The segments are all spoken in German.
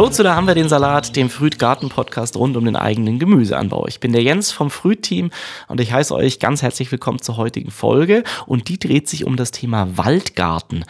Hallo zu Da haben wir den Salat, dem Früht-Garten-Podcast rund um den eigenen Gemüseanbau. Ich bin der Jens vom Früht-Team und ich heiße euch ganz herzlich willkommen zur heutigen Folge und die dreht sich um das Thema Waldgarten.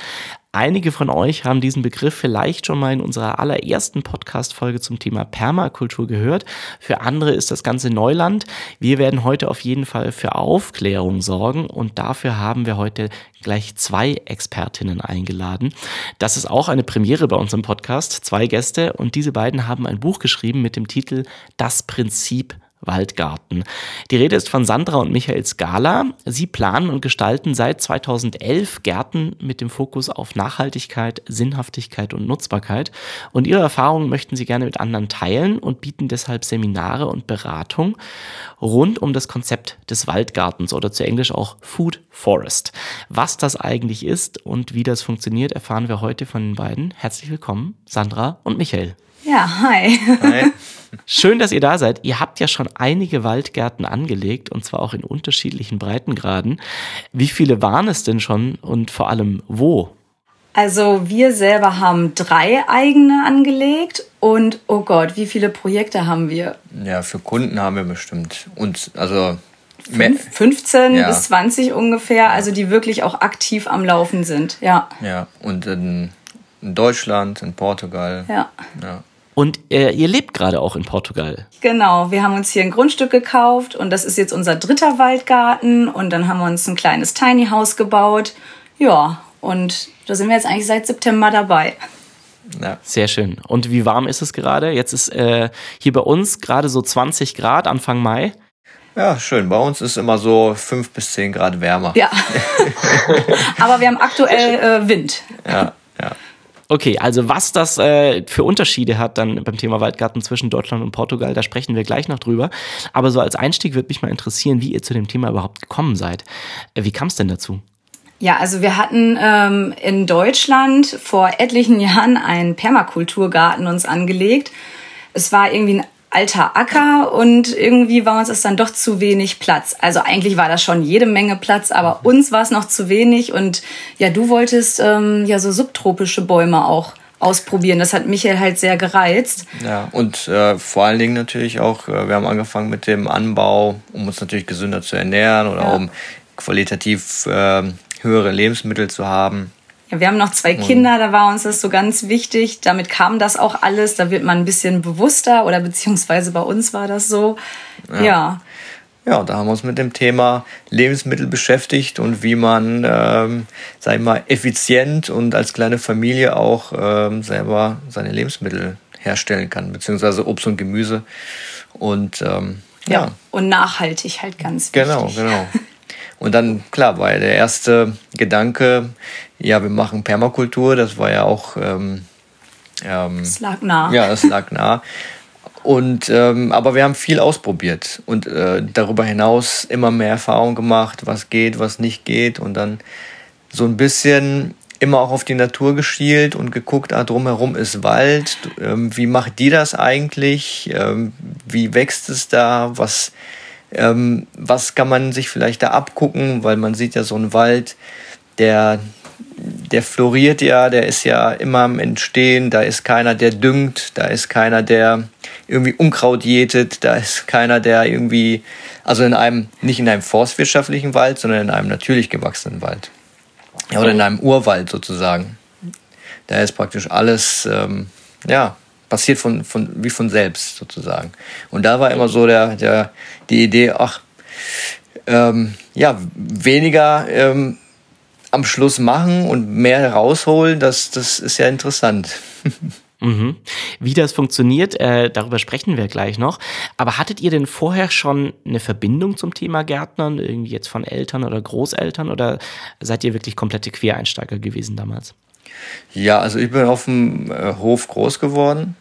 Einige von euch haben diesen Begriff vielleicht schon mal in unserer allerersten Podcast-Folge zum Thema Permakultur gehört. Für andere ist das Ganze Neuland. Wir werden heute auf jeden Fall für Aufklärung sorgen und dafür haben wir heute gleich zwei Expertinnen eingeladen. Das ist auch eine Premiere bei uns im Podcast. Zwei Gäste und diese beiden haben ein Buch geschrieben mit dem Titel Das Prinzip Waldgarten. Die Rede ist von Sandra und Michael Skala. Sie planen und gestalten seit 2011 Gärten mit dem Fokus auf Nachhaltigkeit, Sinnhaftigkeit und Nutzbarkeit. Und ihre Erfahrungen möchten sie gerne mit anderen teilen und bieten deshalb Seminare und Beratung rund um das Konzept des Waldgartens oder zu Englisch auch Food Forest. Was das eigentlich ist und wie das funktioniert, erfahren wir heute von den beiden. Herzlich willkommen, Sandra und Michael. Ja, hi. Hi. Schön, dass ihr da seid. Ihr habt ja schon einige Waldgärten angelegt und zwar auch in unterschiedlichen Breitengraden. Wie viele waren es denn schon und vor allem wo? Also wir selber haben drei eigene angelegt und oh Gott, wie viele Projekte haben wir? Ja, für Kunden haben wir bestimmt uns also Fünf, 15 ja. bis 20 ungefähr, also die wirklich auch aktiv am Laufen sind. Ja. Ja, und in, in Deutschland, in Portugal. Ja. ja. Und äh, ihr lebt gerade auch in Portugal. Genau, wir haben uns hier ein Grundstück gekauft und das ist jetzt unser dritter Waldgarten und dann haben wir uns ein kleines Tiny House gebaut. Ja, und da sind wir jetzt eigentlich seit September dabei. Ja. Sehr schön. Und wie warm ist es gerade? Jetzt ist äh, hier bei uns gerade so 20 Grad Anfang Mai. Ja, schön. Bei uns ist immer so 5 bis 10 Grad wärmer. Ja. Aber wir haben aktuell äh, Wind. Ja, ja. Okay, also was das äh, für Unterschiede hat dann beim Thema Waldgarten zwischen Deutschland und Portugal, da sprechen wir gleich noch drüber. Aber so als Einstieg würde mich mal interessieren, wie ihr zu dem Thema überhaupt gekommen seid. Äh, wie kam es denn dazu? Ja, also wir hatten ähm, in Deutschland vor etlichen Jahren einen Permakulturgarten uns angelegt. Es war irgendwie ein alter Acker und irgendwie war uns das dann doch zu wenig Platz. Also eigentlich war das schon jede Menge Platz, aber uns war es noch zu wenig und ja, du wolltest ähm, ja so subtropische Bäume auch ausprobieren. Das hat Michael halt sehr gereizt. Ja, und äh, vor allen Dingen natürlich auch, äh, wir haben angefangen mit dem Anbau, um uns natürlich gesünder zu ernähren oder ja. um qualitativ äh, höhere Lebensmittel zu haben. Ja, wir haben noch zwei Kinder, da war uns das so ganz wichtig. Damit kam das auch alles. Da wird man ein bisschen bewusster oder beziehungsweise bei uns war das so. Ja. Ja, ja da haben wir uns mit dem Thema Lebensmittel beschäftigt und wie man, ähm, sag ich mal, effizient und als kleine Familie auch ähm, selber seine Lebensmittel herstellen kann, beziehungsweise Obst und Gemüse. Und ähm, ja. ja. Und nachhaltig halt ganz wichtig. Genau, genau. Und dann, klar, war ja der erste Gedanke, ja, wir machen Permakultur, das war ja auch. Ähm, ähm, das lag nah. Ja, das lag nah. Und ähm, aber wir haben viel ausprobiert und äh, darüber hinaus immer mehr Erfahrung gemacht, was geht, was nicht geht und dann so ein bisschen immer auch auf die Natur geschielt und geguckt, ah, drumherum ist Wald, ähm, wie macht die das eigentlich, ähm, wie wächst es da, was, ähm, was kann man sich vielleicht da abgucken, weil man sieht ja so einen Wald, der der floriert ja, der ist ja immer am Entstehen, da ist keiner, der düngt, da ist keiner, der irgendwie Unkraut jätet, da ist keiner, der irgendwie, also in einem, nicht in einem forstwirtschaftlichen Wald, sondern in einem natürlich gewachsenen Wald. Oder in einem Urwald sozusagen. Da ist praktisch alles, ähm, ja, passiert von, von, wie von selbst sozusagen. Und da war immer so der, der, die Idee, ach, ähm, ja, weniger ähm, am Schluss machen und mehr rausholen, das, das ist ja interessant. Mhm. Wie das funktioniert, äh, darüber sprechen wir gleich noch. Aber hattet ihr denn vorher schon eine Verbindung zum Thema Gärtnern, irgendwie jetzt von Eltern oder Großeltern, oder seid ihr wirklich komplette Quereinsteiger gewesen damals? Ja, also ich bin auf dem äh, Hof groß geworden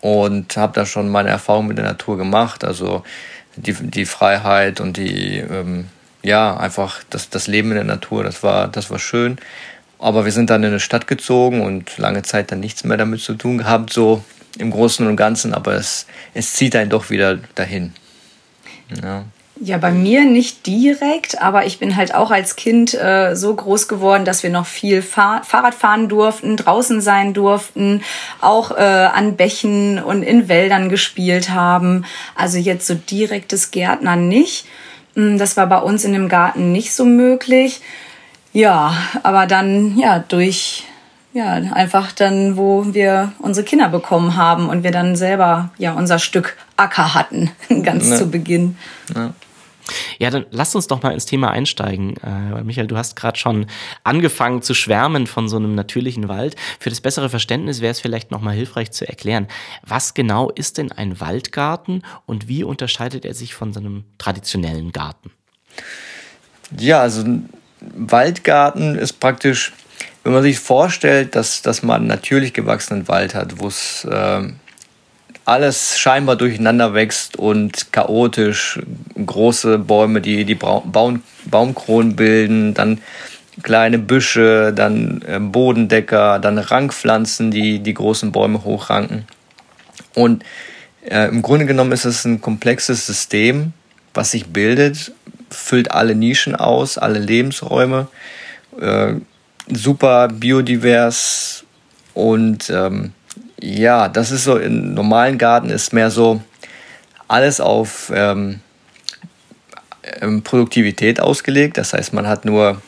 und habe da schon meine Erfahrung mit der Natur gemacht. Also die, die Freiheit und die ähm, ja, einfach das, das Leben in der Natur, das war, das war schön. Aber wir sind dann in eine Stadt gezogen und lange Zeit dann nichts mehr damit zu tun gehabt, so im Großen und Ganzen, aber es, es zieht einen doch wieder dahin. Ja. Ja, bei mir nicht direkt, aber ich bin halt auch als Kind äh, so groß geworden, dass wir noch viel Fahr Fahrrad fahren durften, draußen sein durften, auch äh, an Bächen und in Wäldern gespielt haben. Also jetzt so direktes Gärtnern nicht. Hm, das war bei uns in dem Garten nicht so möglich. Ja, aber dann ja durch ja, einfach dann, wo wir unsere Kinder bekommen haben und wir dann selber ja unser Stück Acker hatten, ganz ne. zu Beginn. Ja. Ja, dann lass uns doch mal ins Thema einsteigen. Äh, Michael, du hast gerade schon angefangen zu schwärmen von so einem natürlichen Wald. Für das bessere Verständnis wäre es vielleicht noch mal hilfreich zu erklären, was genau ist denn ein Waldgarten und wie unterscheidet er sich von so einem traditionellen Garten? Ja, also ein Waldgarten ist praktisch, wenn man sich vorstellt, dass, dass man natürlich gewachsenen Wald hat, wo es äh, alles scheinbar durcheinander wächst und chaotisch. Große Bäume, die die Baum, Baumkronen bilden, dann kleine Büsche, dann äh, Bodendecker, dann Rankpflanzen, die die großen Bäume hochranken. Und äh, im Grunde genommen ist es ein komplexes System, was sich bildet, füllt alle Nischen aus, alle Lebensräume, äh, super biodivers und ähm, ja, das ist so, im normalen Garten ist mehr so alles auf ähm, ähm, Produktivität ausgelegt. Das heißt, man hat nur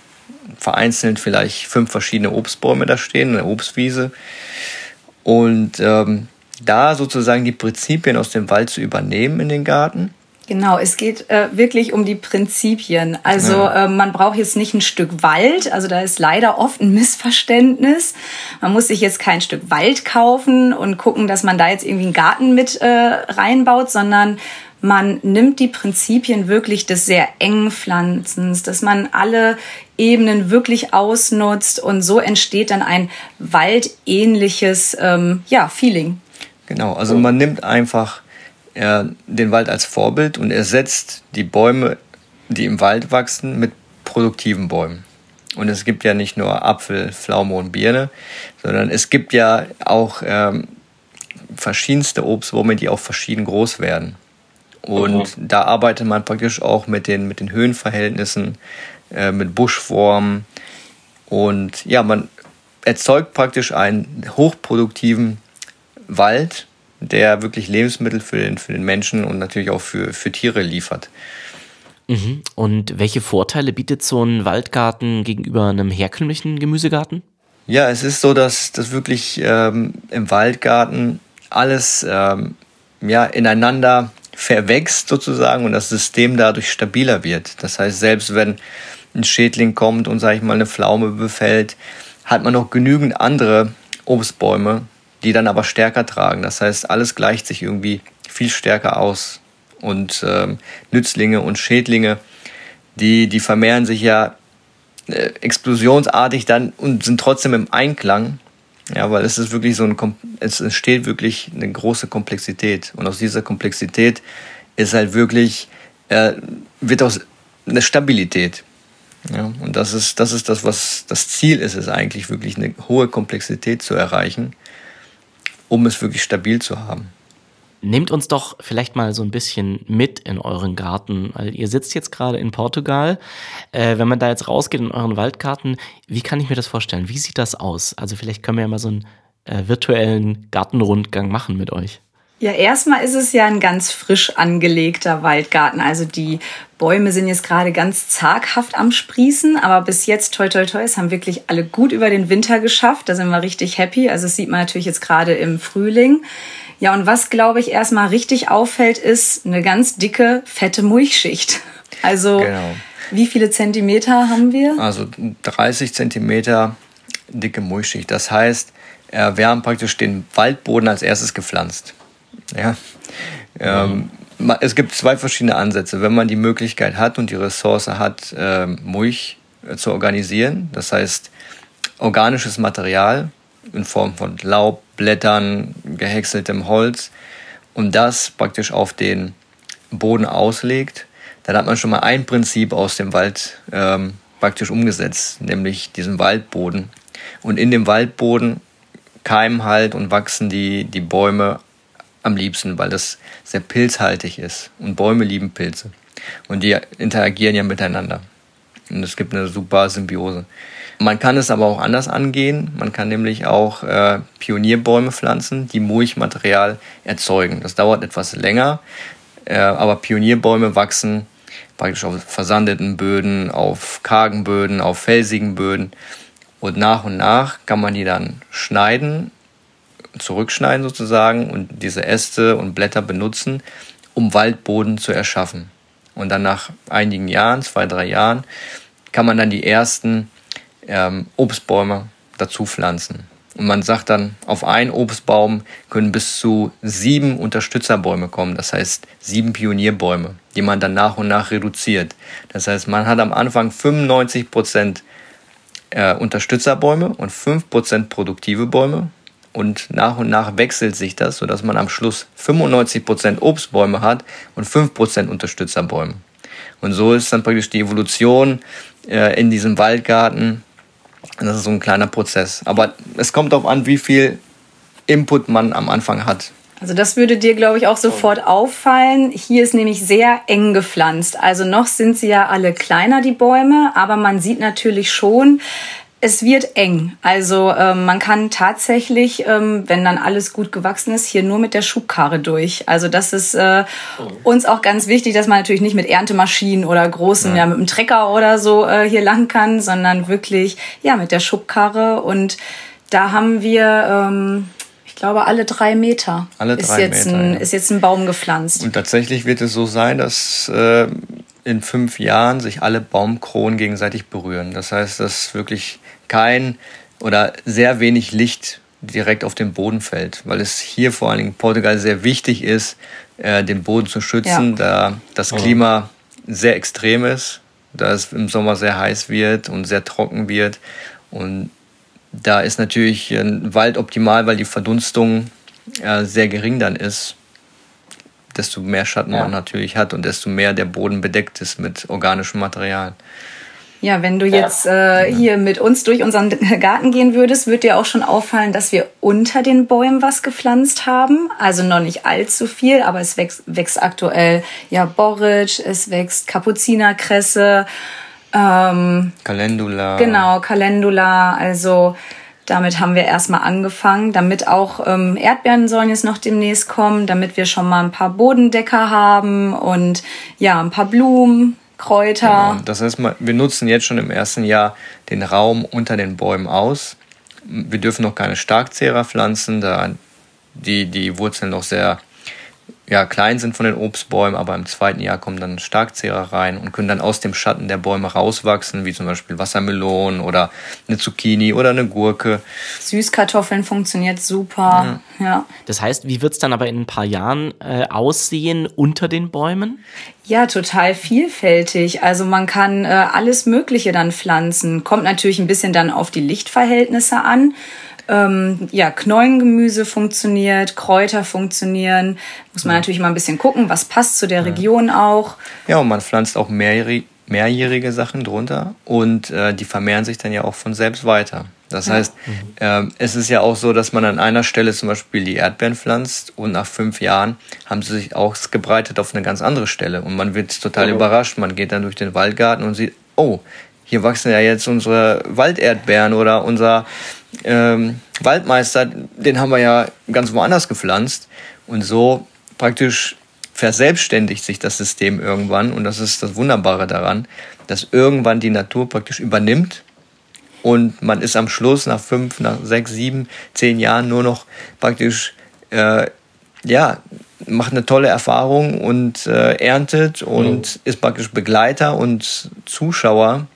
vereinzelt vielleicht fünf verschiedene Obstbäume da stehen, eine Obstwiese. Und ähm, da sozusagen die Prinzipien aus dem Wald zu übernehmen in den Garten Genau, es geht äh, wirklich um die Prinzipien. Also ja. äh, man braucht jetzt nicht ein Stück Wald, also da ist leider oft ein Missverständnis. Man muss sich jetzt kein Stück Wald kaufen und gucken, dass man da jetzt irgendwie einen Garten mit äh, reinbaut, sondern man nimmt die Prinzipien wirklich des sehr engen Pflanzens, dass man alle Ebenen wirklich ausnutzt und so entsteht dann ein waldähnliches ähm, ja, Feeling. Genau, also man nimmt einfach er den Wald als Vorbild und ersetzt die Bäume, die im Wald wachsen, mit produktiven Bäumen. Und es gibt ja nicht nur Apfel, Pflaume und Birne, sondern es gibt ja auch ähm, verschiedenste Obstbäume, die auch verschieden groß werden. Und mhm. da arbeitet man praktisch auch mit den, mit den Höhenverhältnissen, äh, mit Buschformen. Und ja, man erzeugt praktisch einen hochproduktiven Wald, der wirklich Lebensmittel für den, für den Menschen und natürlich auch für, für Tiere liefert. Mhm. Und welche Vorteile bietet so ein Waldgarten gegenüber einem herkömmlichen Gemüsegarten? Ja, es ist so, dass, dass wirklich ähm, im Waldgarten alles ähm, ja, ineinander verwächst sozusagen und das System dadurch stabiler wird. Das heißt, selbst wenn ein Schädling kommt und, sage ich mal, eine Pflaume befällt, hat man noch genügend andere Obstbäume, die dann aber stärker tragen. Das heißt, alles gleicht sich irgendwie viel stärker aus. Und ähm, Nützlinge und Schädlinge, die, die vermehren sich ja äh, explosionsartig dann und sind trotzdem im Einklang. Ja, weil es ist wirklich so ein, es entsteht wirklich eine große Komplexität. Und aus dieser Komplexität ist halt wirklich, äh, wird aus eine Stabilität. Ja, und das ist, das ist das, was das Ziel ist, ist eigentlich wirklich eine hohe Komplexität zu erreichen um es wirklich stabil zu haben. Nehmt uns doch vielleicht mal so ein bisschen mit in euren Garten. Weil ihr sitzt jetzt gerade in Portugal. Äh, wenn man da jetzt rausgeht in euren Waldgarten, wie kann ich mir das vorstellen? Wie sieht das aus? Also vielleicht können wir ja mal so einen äh, virtuellen Gartenrundgang machen mit euch. Ja, erstmal ist es ja ein ganz frisch angelegter Waldgarten. Also die Bäume sind jetzt gerade ganz zaghaft am Sprießen, aber bis jetzt, toi, toi, toi, es haben wirklich alle gut über den Winter geschafft. Da sind wir richtig happy. Also das sieht man natürlich jetzt gerade im Frühling. Ja, und was, glaube ich, erstmal richtig auffällt, ist eine ganz dicke, fette Mulchschicht. Also, genau. wie viele Zentimeter haben wir? Also 30 Zentimeter dicke Mulchschicht. Das heißt, wir haben praktisch den Waldboden als erstes gepflanzt. Ja. Ähm, es gibt zwei verschiedene Ansätze. Wenn man die Möglichkeit hat und die Ressource hat, ähm, Mulch äh, zu organisieren, das heißt organisches Material in Form von Laub, Blättern, gehäckseltem Holz und das praktisch auf den Boden auslegt, dann hat man schon mal ein Prinzip aus dem Wald ähm, praktisch umgesetzt, nämlich diesen Waldboden. Und in dem Waldboden keimen halt und wachsen die, die Bäume am liebsten, weil das sehr pilzhaltig ist und Bäume lieben Pilze. Und die interagieren ja miteinander. Und es gibt eine super Symbiose. Man kann es aber auch anders angehen. Man kann nämlich auch äh, Pionierbäume pflanzen, die Mulchmaterial erzeugen. Das dauert etwas länger, äh, aber Pionierbäume wachsen praktisch auf versandeten Böden, auf kargen Böden, auf felsigen Böden. Und nach und nach kann man die dann schneiden, zurückschneiden sozusagen und diese Äste und Blätter benutzen, um Waldboden zu erschaffen. Und dann nach einigen Jahren, zwei, drei Jahren, kann man dann die ersten ähm, Obstbäume dazu pflanzen. Und man sagt dann, auf einen Obstbaum können bis zu sieben Unterstützerbäume kommen, das heißt sieben Pionierbäume, die man dann nach und nach reduziert. Das heißt, man hat am Anfang 95 Prozent äh, Unterstützerbäume und 5 Prozent produktive Bäume. Und nach und nach wechselt sich das, sodass man am Schluss 95 Prozent Obstbäume hat und 5 Prozent Unterstützerbäume. Und so ist dann praktisch die Evolution äh, in diesem Waldgarten das ist so ein kleiner Prozess. Aber es kommt darauf an, wie viel Input man am Anfang hat. Also das würde dir, glaube ich, auch sofort auffallen. Hier ist nämlich sehr eng gepflanzt. Also noch sind sie ja alle kleiner, die Bäume, aber man sieht natürlich schon, es wird eng. Also ähm, man kann tatsächlich, ähm, wenn dann alles gut gewachsen ist, hier nur mit der Schubkarre durch. Also das ist äh, uns auch ganz wichtig, dass man natürlich nicht mit Erntemaschinen oder großen, ja, ja mit dem Trecker oder so äh, hier lang kann, sondern wirklich ja mit der Schubkarre. Und da haben wir ähm, ich glaube, alle drei Meter, alle drei ist, jetzt Meter ein, ja. ist jetzt ein Baum gepflanzt. Und tatsächlich wird es so sein, dass äh, in fünf Jahren sich alle Baumkronen gegenseitig berühren. Das heißt, dass wirklich kein oder sehr wenig Licht direkt auf den Boden fällt, weil es hier vor allen Dingen in Portugal sehr wichtig ist, äh, den Boden zu schützen, ja. da das Klima sehr extrem ist, da es im Sommer sehr heiß wird und sehr trocken wird. Und da ist natürlich ein Wald optimal, weil die Verdunstung äh, sehr gering dann ist. Desto mehr Schatten ja. man natürlich hat und desto mehr der Boden bedeckt ist mit organischem Material. Ja, wenn du jetzt äh, hier mit uns durch unseren Garten gehen würdest, würde dir auch schon auffallen, dass wir unter den Bäumen was gepflanzt haben. Also noch nicht allzu viel, aber es wächst, wächst aktuell ja Borretsch, es wächst Kapuzinerkresse, ähm, Calendula. Genau, Calendula. Also damit haben wir erstmal angefangen, damit auch ähm, Erdbeeren sollen jetzt noch demnächst kommen, damit wir schon mal ein paar Bodendecker haben und ja, ein paar Blumen Kräuter. Genau. Das heißt, wir nutzen jetzt schon im ersten Jahr den Raum unter den Bäumen aus. Wir dürfen noch keine Starkzehrer pflanzen, da die, die Wurzeln noch sehr ja, klein sind von den Obstbäumen, aber im zweiten Jahr kommen dann Starkzehrer rein und können dann aus dem Schatten der Bäume rauswachsen, wie zum Beispiel Wassermelonen oder eine Zucchini oder eine Gurke. Süßkartoffeln funktioniert super. Ja. ja. Das heißt, wie wird es dann aber in ein paar Jahren äh, aussehen unter den Bäumen? Ja, total vielfältig. Also man kann äh, alles Mögliche dann pflanzen. Kommt natürlich ein bisschen dann auf die Lichtverhältnisse an. Ähm, ja, Knollengemüse funktioniert, Kräuter funktionieren. Muss man natürlich mal ein bisschen gucken, was passt zu der Region auch. Ja, und man pflanzt auch mehrjährige, mehrjährige Sachen drunter und äh, die vermehren sich dann ja auch von selbst weiter. Das ja. heißt, äh, es ist ja auch so, dass man an einer Stelle zum Beispiel die Erdbeeren pflanzt und nach fünf Jahren haben sie sich auch gebreitet auf eine ganz andere Stelle und man wird total oh. überrascht. Man geht dann durch den Waldgarten und sieht, oh, hier wachsen ja jetzt unsere Walderdbeeren oder unser ähm, Waldmeister, den haben wir ja ganz woanders gepflanzt. Und so praktisch verselbstständigt sich das System irgendwann. Und das ist das Wunderbare daran, dass irgendwann die Natur praktisch übernimmt. Und man ist am Schluss nach fünf, nach sechs, sieben, zehn Jahren nur noch praktisch, äh, ja, macht eine tolle Erfahrung und äh, erntet und mhm. ist praktisch Begleiter und Zuschauer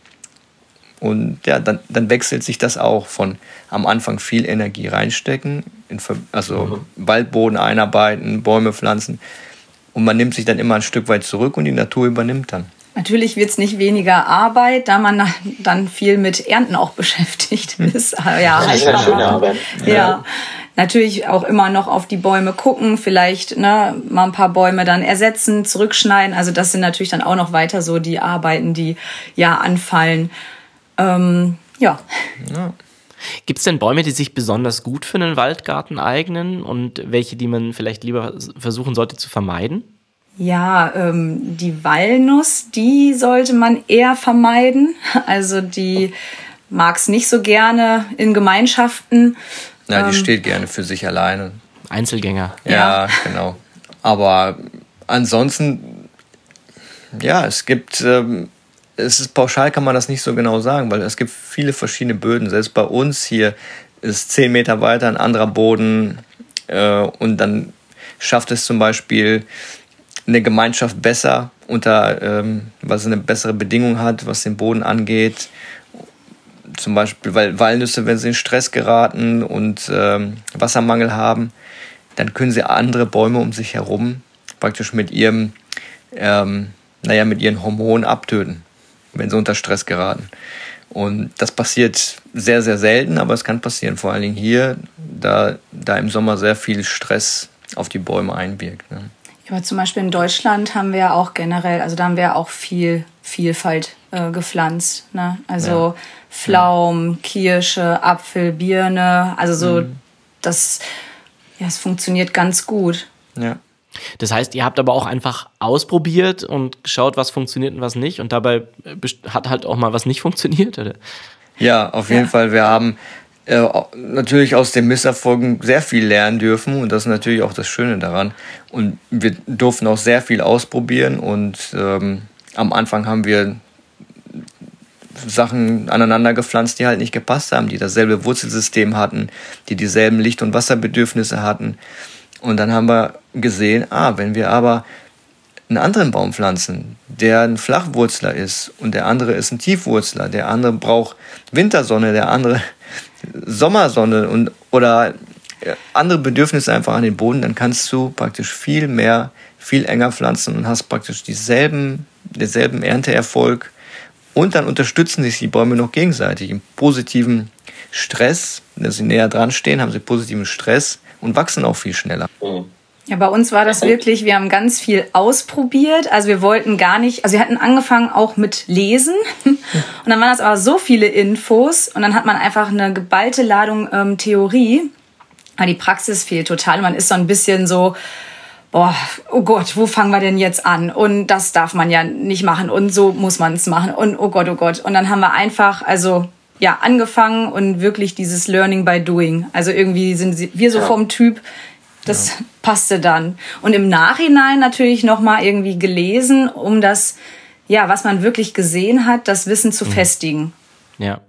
und ja, dann, dann wechselt sich das auch von am Anfang viel Energie reinstecken, in, also mhm. Waldboden einarbeiten, Bäume pflanzen. Und man nimmt sich dann immer ein Stück weit zurück und die Natur übernimmt dann. Natürlich wird es nicht weniger Arbeit, da man dann viel mit Ernten auch beschäftigt hm. ist. Ja, das ist ja schöne Arbeit. Ja. ja. Natürlich auch immer noch auf die Bäume gucken, vielleicht ne, mal ein paar Bäume dann ersetzen, zurückschneiden. Also das sind natürlich dann auch noch weiter so die Arbeiten, die ja anfallen. Ähm, ja. ja. Gibt es denn Bäume, die sich besonders gut für einen Waldgarten eignen und welche, die man vielleicht lieber versuchen sollte zu vermeiden? Ja, ähm, die Walnuss, die sollte man eher vermeiden. Also die mag es nicht so gerne in Gemeinschaften. Ja, die ähm, steht gerne für sich alleine. Einzelgänger. Ja, ja, genau. Aber ansonsten, ja, es gibt, ähm, es ist pauschal kann man das nicht so genau sagen, weil es gibt viele verschiedene Böden. Selbst bei uns hier ist zehn Meter weiter ein anderer Boden äh, und dann schafft es zum Beispiel eine Gemeinschaft besser unter, ähm, was eine bessere Bedingung hat, was den Boden angeht. Zum Beispiel, weil Walnüsse, wenn sie in Stress geraten und ähm, Wassermangel haben, dann können sie andere Bäume um sich herum praktisch mit ihrem, ähm, naja, mit ihren Hormonen abtöten, wenn sie unter Stress geraten. Und das passiert sehr, sehr selten, aber es kann passieren. Vor allen Dingen hier, da, da im Sommer sehr viel Stress auf die Bäume einwirkt. Ne? Aber zum Beispiel in Deutschland haben wir auch generell, also da haben wir auch viel Vielfalt äh, gepflanzt. Ne? Also ja. Pflaumen, Kirsche, Apfel, Birne. Also so, mhm. das, ja, es funktioniert ganz gut. Ja. Das heißt, ihr habt aber auch einfach ausprobiert und geschaut, was funktioniert und was nicht. Und dabei äh, hat halt auch mal was nicht funktioniert, oder? Ja, auf jeden ja. Fall. Wir haben äh, natürlich aus den Misserfolgen sehr viel lernen dürfen und das ist natürlich auch das Schöne daran. Und wir durften auch sehr viel ausprobieren und ähm, am Anfang haben wir Sachen aneinander gepflanzt, die halt nicht gepasst haben, die dasselbe Wurzelsystem hatten, die dieselben Licht- und Wasserbedürfnisse hatten. Und dann haben wir gesehen, ah, wenn wir aber einen anderen Baum pflanzen, der ein Flachwurzler ist und der andere ist ein Tiefwurzler, der andere braucht Wintersonne, der andere Sommersonne und oder andere Bedürfnisse einfach an den Boden, dann kannst du praktisch viel mehr, viel enger pflanzen und hast praktisch dieselben, denselben Ernteerfolg und dann unterstützen sich die Bäume noch gegenseitig im positiven Stress, wenn sie näher dran stehen, haben sie positiven Stress und wachsen auch viel schneller. Mhm. Ja, bei uns war das wirklich, wir haben ganz viel ausprobiert. Also wir wollten gar nicht, also wir hatten angefangen auch mit Lesen. Und dann waren das aber so viele Infos und dann hat man einfach eine geballte Ladung ähm, Theorie. Aber die Praxis fehlt total. Man ist so ein bisschen so, boah, oh Gott, wo fangen wir denn jetzt an? Und das darf man ja nicht machen und so muss man es machen und oh Gott, oh Gott. Und dann haben wir einfach, also ja, angefangen und wirklich dieses Learning by Doing. Also irgendwie sind wir so vom Typ, das ja. passte dann. Und im Nachhinein natürlich nochmal irgendwie gelesen, um das, ja, was man wirklich gesehen hat, das Wissen zu mhm. festigen. Ja.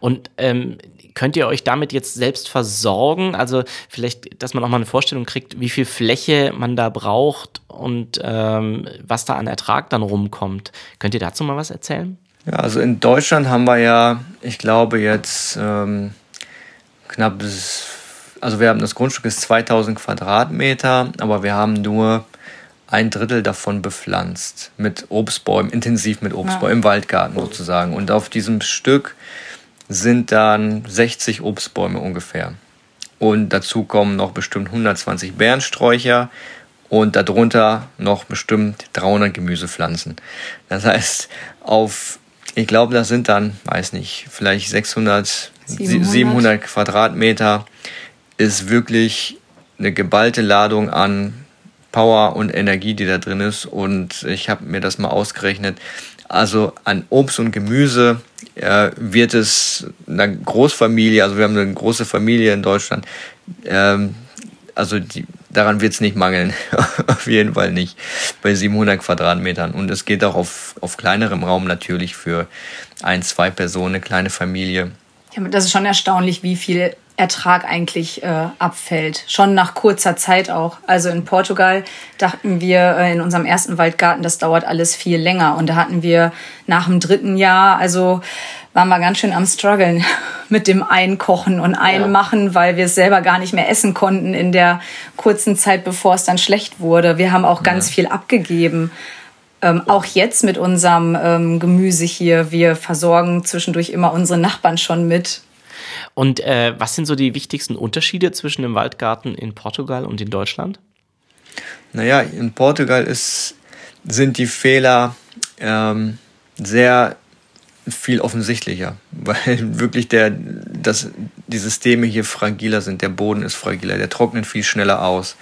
Und ähm, könnt ihr euch damit jetzt selbst versorgen? Also vielleicht, dass man auch mal eine Vorstellung kriegt, wie viel Fläche man da braucht und ähm, was da an Ertrag dann rumkommt. Könnt ihr dazu mal was erzählen? Ja, also in Deutschland haben wir ja, ich glaube jetzt ähm, knapp bis also wir haben das Grundstück ist 2000 Quadratmeter, aber wir haben nur ein Drittel davon bepflanzt mit Obstbäumen, intensiv mit Obstbäumen, ja. im Waldgarten sozusagen. Und auf diesem Stück sind dann 60 Obstbäume ungefähr. Und dazu kommen noch bestimmt 120 Bärensträucher und darunter noch bestimmt 300 Gemüsepflanzen. Das heißt, auf, ich glaube, das sind dann, weiß nicht, vielleicht 600, 700, 700 Quadratmeter ist wirklich eine geballte Ladung an Power und Energie, die da drin ist. Und ich habe mir das mal ausgerechnet. Also an Obst und Gemüse äh, wird es einer Großfamilie, also wir haben eine große Familie in Deutschland, ähm, also die, daran wird es nicht mangeln. auf jeden Fall nicht. Bei 700 Quadratmetern. Und es geht auch auf, auf kleinerem Raum natürlich für ein, zwei Personen, eine kleine Familie. Ja, das ist schon erstaunlich, wie viel Ertrag eigentlich äh, abfällt. Schon nach kurzer Zeit auch. Also in Portugal dachten wir äh, in unserem ersten Waldgarten, das dauert alles viel länger. Und da hatten wir nach dem dritten Jahr, also waren wir ganz schön am struggeln mit dem Einkochen und Einmachen, ja. weil wir es selber gar nicht mehr essen konnten in der kurzen Zeit, bevor es dann schlecht wurde. Wir haben auch ganz ja. viel abgegeben. Ähm, auch jetzt mit unserem ähm, Gemüse hier, wir versorgen zwischendurch immer unsere Nachbarn schon mit und äh, was sind so die wichtigsten Unterschiede zwischen dem Waldgarten in Portugal und in Deutschland? Naja, in Portugal ist, sind die Fehler ähm, sehr viel offensichtlicher, weil wirklich der, das, die Systeme hier fragiler sind. Der Boden ist fragiler, der trocknet viel schneller aus.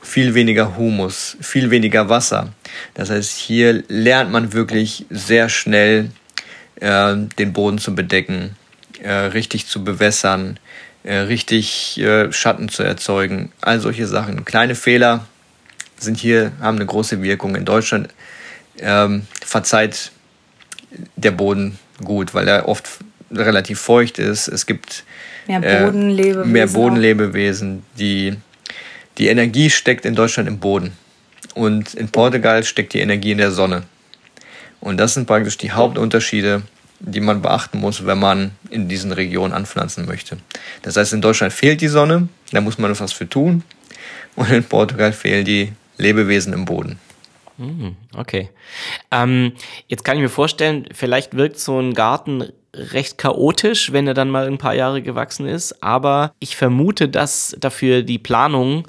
viel weniger Humus, viel weniger Wasser. Das heißt, hier lernt man wirklich sehr schnell äh, den Boden zu bedecken, äh, richtig zu bewässern, äh, richtig äh, Schatten zu erzeugen. All solche Sachen. Kleine Fehler sind hier, haben eine große Wirkung. In Deutschland ähm, verzeiht der Boden gut, weil er oft relativ feucht ist. Es gibt mehr Bodenlebewesen. Äh, mehr Bodenlebewesen. Die, die Energie steckt in Deutschland im Boden. Und in Portugal steckt die Energie in der Sonne. Und das sind praktisch die Hauptunterschiede, die man beachten muss, wenn man in diesen Regionen anpflanzen möchte. Das heißt, in Deutschland fehlt die Sonne, da muss man was für tun. Und in Portugal fehlen die Lebewesen im Boden. Hm, okay. Ähm, jetzt kann ich mir vorstellen, vielleicht wirkt so ein Garten recht chaotisch, wenn er dann mal ein paar Jahre gewachsen ist. Aber ich vermute, dass dafür die Planung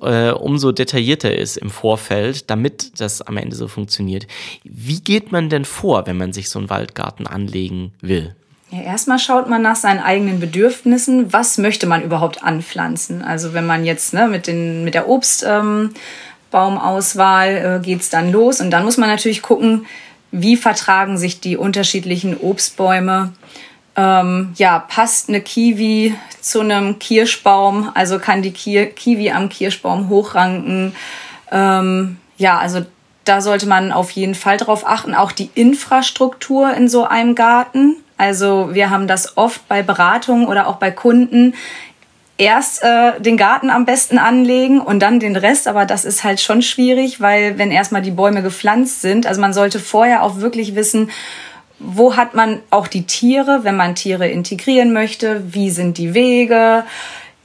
äh, umso detaillierter ist im Vorfeld, damit das am Ende so funktioniert. Wie geht man denn vor, wenn man sich so einen Waldgarten anlegen will? Ja, erstmal schaut man nach seinen eigenen Bedürfnissen. Was möchte man überhaupt anpflanzen? Also wenn man jetzt ne, mit, den, mit der Obstbaumauswahl ähm, äh, geht es dann los. Und dann muss man natürlich gucken, wie vertragen sich die unterschiedlichen Obstbäume ähm, ja, passt eine Kiwi zu einem Kirschbaum, also kann die Ki Kiwi am Kirschbaum hochranken. Ähm, ja, also da sollte man auf jeden Fall drauf achten. Auch die Infrastruktur in so einem Garten. Also wir haben das oft bei Beratungen oder auch bei Kunden. Erst äh, den Garten am besten anlegen und dann den Rest, aber das ist halt schon schwierig, weil wenn erstmal die Bäume gepflanzt sind, also man sollte vorher auch wirklich wissen, wo hat man auch die Tiere, wenn man Tiere integrieren möchte? Wie sind die Wege?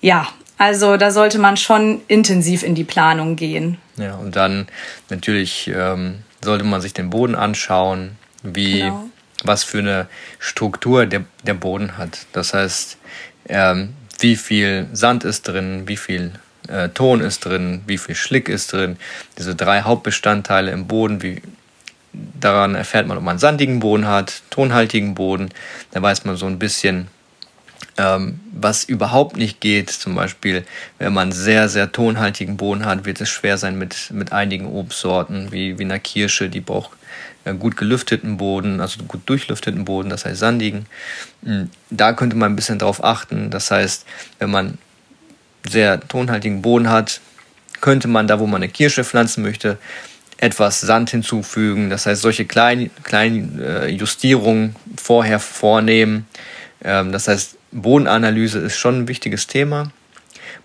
Ja, also da sollte man schon intensiv in die Planung gehen. Ja, und dann natürlich ähm, sollte man sich den Boden anschauen, wie genau. was für eine Struktur der, der Boden hat. Das heißt, ähm, wie viel Sand ist drin, wie viel äh, Ton ist drin, wie viel Schlick ist drin. Diese drei Hauptbestandteile im Boden, wie Daran erfährt man, ob man sandigen Boden hat, tonhaltigen Boden. Da weiß man so ein bisschen, ähm, was überhaupt nicht geht. Zum Beispiel, wenn man sehr, sehr tonhaltigen Boden hat, wird es schwer sein mit, mit einigen Obstsorten, wie, wie einer Kirsche, die braucht gut gelüfteten Boden, also gut durchlüfteten Boden, das heißt sandigen. Hm, da könnte man ein bisschen drauf achten. Das heißt, wenn man sehr tonhaltigen Boden hat, könnte man da, wo man eine Kirsche pflanzen möchte, etwas Sand hinzufügen. Das heißt, solche kleinen kleinen äh, Justierungen vorher vornehmen. Ähm, das heißt, Bodenanalyse ist schon ein wichtiges Thema.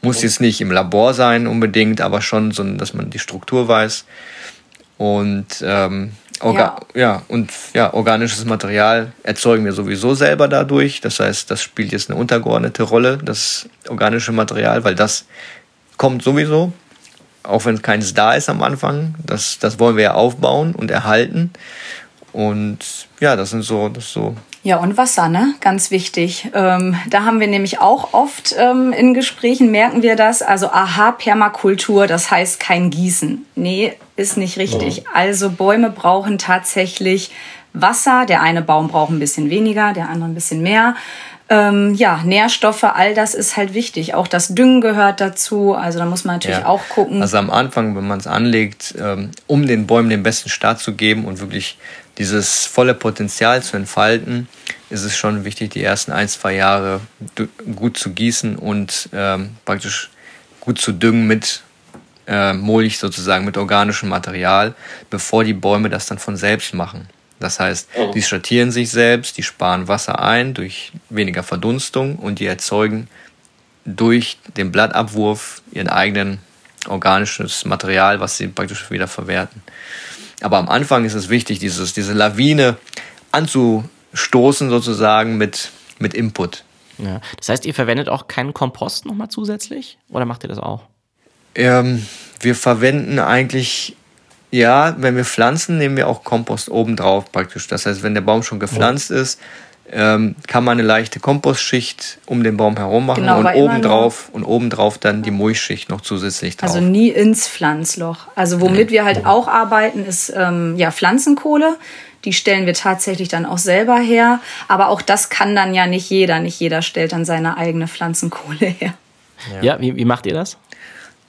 Muss jetzt nicht im Labor sein unbedingt, aber schon, so, dass man die Struktur weiß. Und ähm, Orga ja. ja. und ja, organisches Material erzeugen wir sowieso selber dadurch. Das heißt, das spielt jetzt eine untergeordnete Rolle, das organische Material, weil das kommt sowieso auch wenn keins da ist am Anfang. Das, das wollen wir ja aufbauen und erhalten. Und ja, das sind so, das so. Ja, und Wasser, ne? Ganz wichtig. Ähm, da haben wir nämlich auch oft ähm, in Gesprächen, merken wir das. Also, aha, Permakultur, das heißt kein Gießen. Nee, ist nicht richtig. Oh. Also, Bäume brauchen tatsächlich Wasser. Der eine Baum braucht ein bisschen weniger, der andere ein bisschen mehr. Ähm, ja, Nährstoffe, all das ist halt wichtig. Auch das Düngen gehört dazu. Also da muss man natürlich ja. auch gucken. Also am Anfang, wenn man es anlegt, ähm, um den Bäumen den besten Start zu geben und wirklich dieses volle Potenzial zu entfalten, ist es schon wichtig, die ersten ein, zwei Jahre gut zu gießen und ähm, praktisch gut zu düngen mit äh, Mulch sozusagen, mit organischem Material, bevor die Bäume das dann von selbst machen. Das heißt, oh. die schattieren sich selbst, die sparen Wasser ein durch weniger Verdunstung und die erzeugen durch den Blattabwurf ihren eigenen organisches Material, was sie praktisch wieder verwerten. Aber am Anfang ist es wichtig, dieses, diese Lawine anzustoßen sozusagen mit, mit Input. Ja. Das heißt, ihr verwendet auch keinen Kompost nochmal zusätzlich oder macht ihr das auch? Ähm, wir verwenden eigentlich ja, wenn wir pflanzen, nehmen wir auch Kompost obendrauf praktisch. Das heißt, wenn der Baum schon gepflanzt ja. ist, ähm, kann man eine leichte Kompostschicht um den Baum herum machen genau, und obendrauf und obendrauf dann die Mulchschicht noch zusätzlich drauf. Also nie ins Pflanzloch. Also womit wir halt auch arbeiten, ist ähm, ja Pflanzenkohle. Die stellen wir tatsächlich dann auch selber her. Aber auch das kann dann ja nicht jeder. Nicht jeder stellt dann seine eigene Pflanzenkohle her. Ja, ja wie, wie macht ihr das?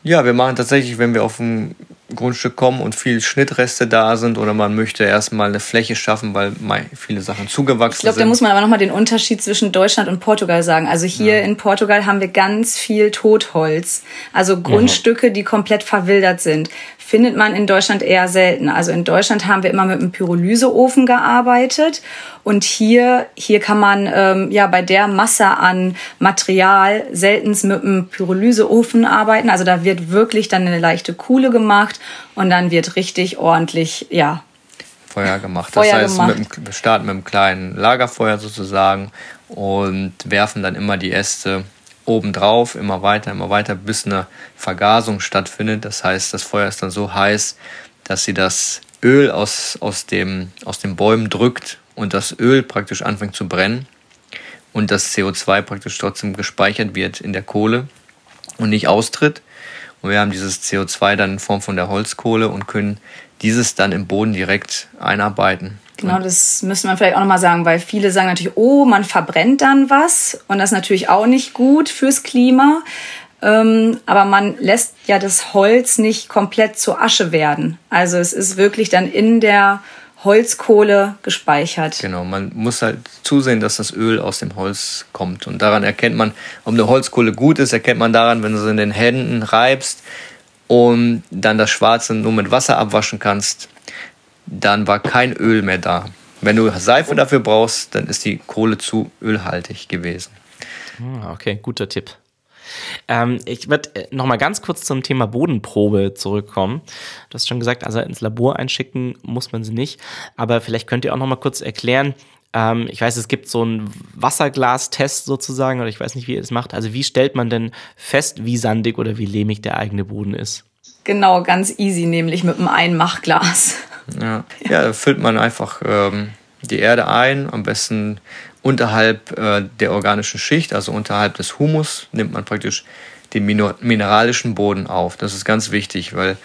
Ja, wir machen tatsächlich, wenn wir auf ein Grundstück kommen und viel Schnittreste da sind oder man möchte erstmal eine Fläche schaffen, weil viele Sachen zugewachsen ich glaub, sind. Ich glaube, da muss man aber nochmal den Unterschied zwischen Deutschland und Portugal sagen. Also hier ja. in Portugal haben wir ganz viel Totholz. Also Grundstücke, mhm. die komplett verwildert sind findet man in Deutschland eher selten. Also in Deutschland haben wir immer mit einem Pyrolyseofen gearbeitet und hier, hier kann man ähm, ja bei der Masse an Material seltens mit einem Pyrolyseofen arbeiten. Also da wird wirklich dann eine leichte Kuhle gemacht und dann wird richtig ordentlich, ja, Feuer gemacht. Feuer das heißt, gemacht. Mit, wir starten mit einem kleinen Lagerfeuer sozusagen und werfen dann immer die Äste obendrauf, immer weiter, immer weiter, bis eine Vergasung stattfindet. Das heißt, das Feuer ist dann so heiß, dass sie das Öl aus, aus, dem, aus den Bäumen drückt und das Öl praktisch anfängt zu brennen und das CO2 praktisch trotzdem gespeichert wird in der Kohle und nicht austritt. Und wir haben dieses CO2 dann in Form von der Holzkohle und können dieses dann im Boden direkt einarbeiten. Genau, das müssen wir vielleicht auch nochmal sagen, weil viele sagen natürlich, oh, man verbrennt dann was und das ist natürlich auch nicht gut fürs Klima. Ähm, aber man lässt ja das Holz nicht komplett zur Asche werden. Also es ist wirklich dann in der Holzkohle gespeichert. Genau, man muss halt zusehen, dass das Öl aus dem Holz kommt. Und daran erkennt man, ob eine Holzkohle gut ist, erkennt man daran, wenn du sie in den Händen reibst und dann das Schwarze nur mit Wasser abwaschen kannst, dann war kein Öl mehr da. Wenn du Seife dafür brauchst, dann ist die Kohle zu ölhaltig gewesen. Ah, okay, guter Tipp. Ähm, ich würde äh, noch mal ganz kurz zum Thema Bodenprobe zurückkommen. Du hast schon gesagt, also ins Labor einschicken muss man sie nicht. Aber vielleicht könnt ihr auch noch mal kurz erklären, ähm, ich weiß, es gibt so einen Wasserglastest sozusagen, oder ich weiß nicht, wie ihr es macht. Also wie stellt man denn fest, wie sandig oder wie lehmig der eigene Boden ist? Genau, ganz easy, nämlich mit einem Einmachglas. Ja, ja da füllt man einfach ähm, die Erde ein, am besten unterhalb äh, der organischen Schicht, also unterhalb des Humus, nimmt man praktisch den mineralischen Boden auf. Das ist ganz wichtig, weil